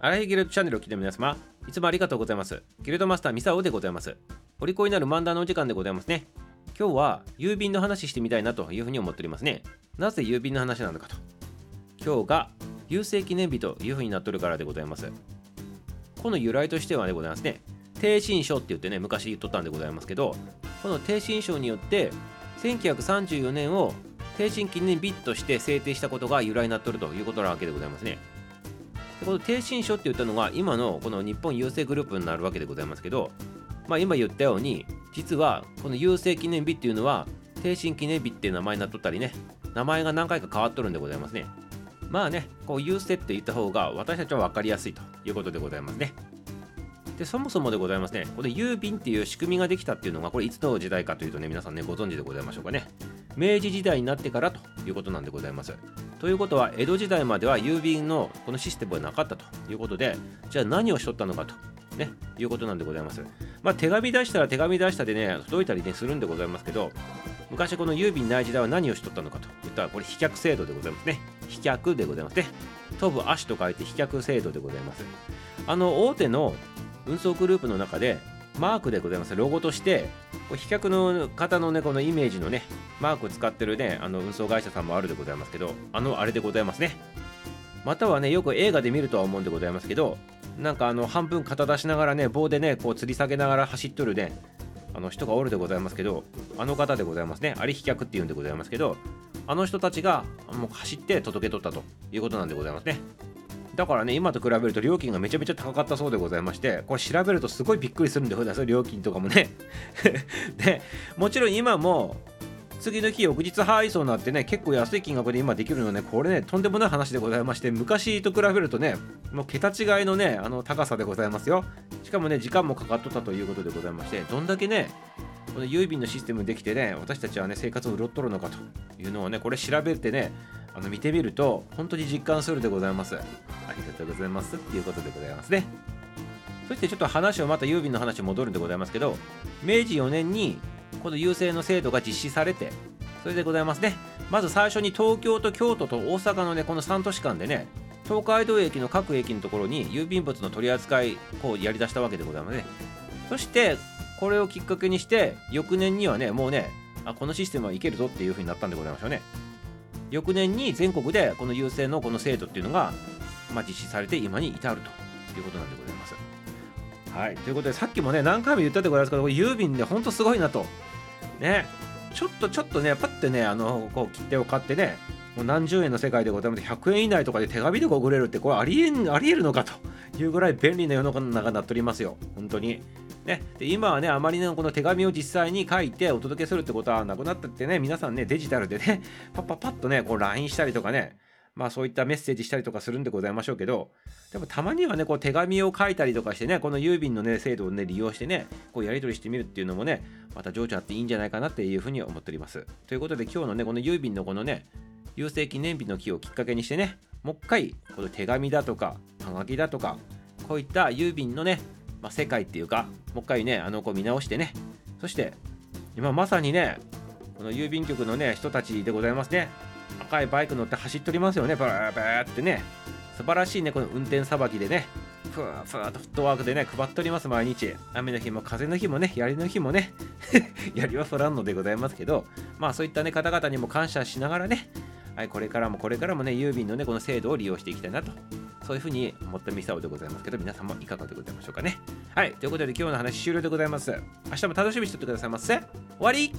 アラヒギルドチャンネルを聞いて皆様、いつもありがとうございます。ギルドマスターミサオでございます。お利口になる漫談のお時間でございますね。今日は郵便の話してみたいなというふうに思っておりますね。なぜ郵便の話なのかと。今日が郵政記念日というふうになっとるからでございます。この由来としてはでございますね。定信書って言ってね、昔言っとったんでございますけど、この定信書によって、1934年を定信記念日として制定したことが由来になっとるということなわけでございますね。この定信書って言ったのが今のこの日本郵政グループになるわけでございますけど、まあ、今言ったように実はこの郵政記念日っていうのは定信記念日っていう名前になっとったりね名前が何回か変わっとるんでございますね。まあねこう郵政って言った方が私たちは分かりやすいということでございますね。でそもそもでございますねこれ郵便っていう仕組みができたっていうのがこれいつの時代かというとね皆さんねご存知でございましょうかね。明治時代になってからということなんでございます。ということは江戸時代までは郵便のこのシステムがなかったということでじゃあ何をしとったのかとねいうことなんでございます。まあ手紙出したら手紙出したでね届いたりねするんでございますけど昔この郵便ない時代は何をしとったのかといったらこれ飛脚制度でございますね。飛脚でございます。ね飛ぶ足と書いて飛脚制度でございます。あの大手の運送グループの中でマークでございます。ロゴとして飛脚の方のねこのイメージのねマークを使ってるねあの運送会社さんもあるでございますけどあのあれでございますね。またはねよく映画で見るとは思うんでございますけどなんかあの半分肩出しながらね棒でねこう吊り下げながら走っとるねあの人がおるでございますけどあの方でございますね。あれ飛脚っていうんでございますけどあの人たちがもう走って届けとったということなんでございますね。だからね今と比べると料金がめちゃめちゃ高かったそうでございましてこれ調べるとすごいびっくりするんでございます料金とかもね。でもちろん今も次の日翌日配送になってね結構安い金額で今できるのねこれねとんでもない話でございまして昔と比べるとねもう桁違いのねあの高さでございますよ。しかもね時間もかかっとったということでございましてどんだけねこの郵便のシステムできてね私たちはね生活を潤っとるのかというのをねこれ調べてねあの見てみると本当に実感するでございます。ありがとうございますっていうことでございますね。そしてちょっと話をまた郵便の話に戻るんでございますけど明治4年にこの郵政の制度が実施されてそれでございますね。まず最初に東京と京都と大阪のねこの3都市間でね東海道駅の各駅のところに郵便物の取り扱いをやりだしたわけでございますね。そしてこれをきっかけにして翌年にはねもうねあこのシステムはいけるぞっていう風になったんでございましょうね。翌年に全国でこの郵政のこの制度っていうのが、まあ、実施されて今に至るということなんでございます。はい、ということでさっきもね何回も言ったでございますけどこれ郵便でほんとすごいなと。ね。ちょっとちょっとねパッてねあのこう切手を買ってねもう何十円の世界でございます。100円以内とかで手紙で送れるってこれありえんありえるのかというぐらい便利な世の中になっておりますよ。本当に。ね、で今はねあまりねこの手紙を実際に書いてお届けするってことはなくなったってね皆さんねデジタルでねパッパッパッとねこう LINE したりとかねまあそういったメッセージしたりとかするんでございましょうけど、でもたまにはね、こう手紙を書いたりとかしてね、この郵便のね、制度をね、利用してね、こうやり取りしてみるっていうのもね、また情緒あっていいんじゃないかなっていうふうに思っております。ということで今日のね、この郵便のこのね、郵政記念日の日をきっかけにしてね、もう一回、この手紙だとか、はがきだとか、こういった郵便のね、まあ、世界っていうか、もう一回ね、あの、こう見直してね、そして、今まさにね、この郵便局のね、人たちでございますね。赤いバイク乗って走っておりますよね、バーバーってね。素晴らしいね、この運転さばきでね、ふわふわとフットワークでね、配っております、毎日。雨の日も風の日もね、槍の日もね、槍は降らんのでございますけど、まあそういったね、方々にも感謝しながらね、はい、これからもこれからもね、郵便のね、この制度を利用していきたいなと、そういうふうに思ったミサオでございますけど、皆さんもいかがでございましょうかね。はい、ということで今日の話終了でございます。明日も楽しみにしておいてくださいませ。終わり